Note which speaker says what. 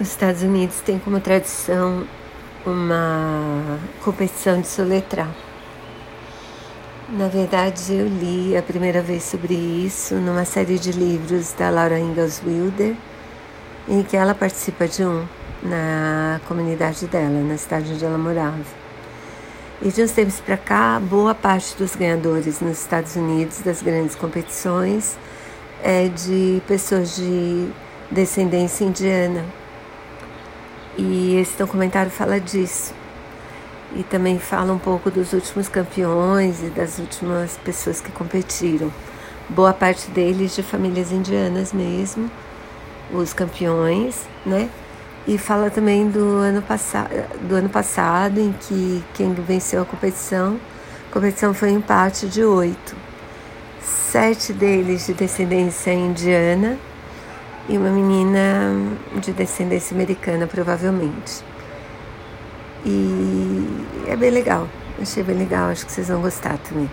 Speaker 1: Os Estados Unidos têm como tradição uma competição de soletrar. Na verdade, eu li a primeira vez sobre isso numa série de livros da Laura Ingalls Wilder, em que ela participa de um na comunidade dela, na cidade onde ela morava. E de uns tempos para cá, boa parte dos ganhadores nos Estados Unidos das grandes competições é de pessoas de descendência indiana. E esse documentário fala disso. E também fala um pouco dos últimos campeões e das últimas pessoas que competiram. Boa parte deles de famílias indianas mesmo, os campeões, né? E fala também do ano, do ano passado, em que quem venceu a competição, a competição foi um empate de oito. Sete deles de descendência indiana e uma menina de descendência americana, provavelmente. E é bem legal, achei bem legal, acho que vocês vão gostar também.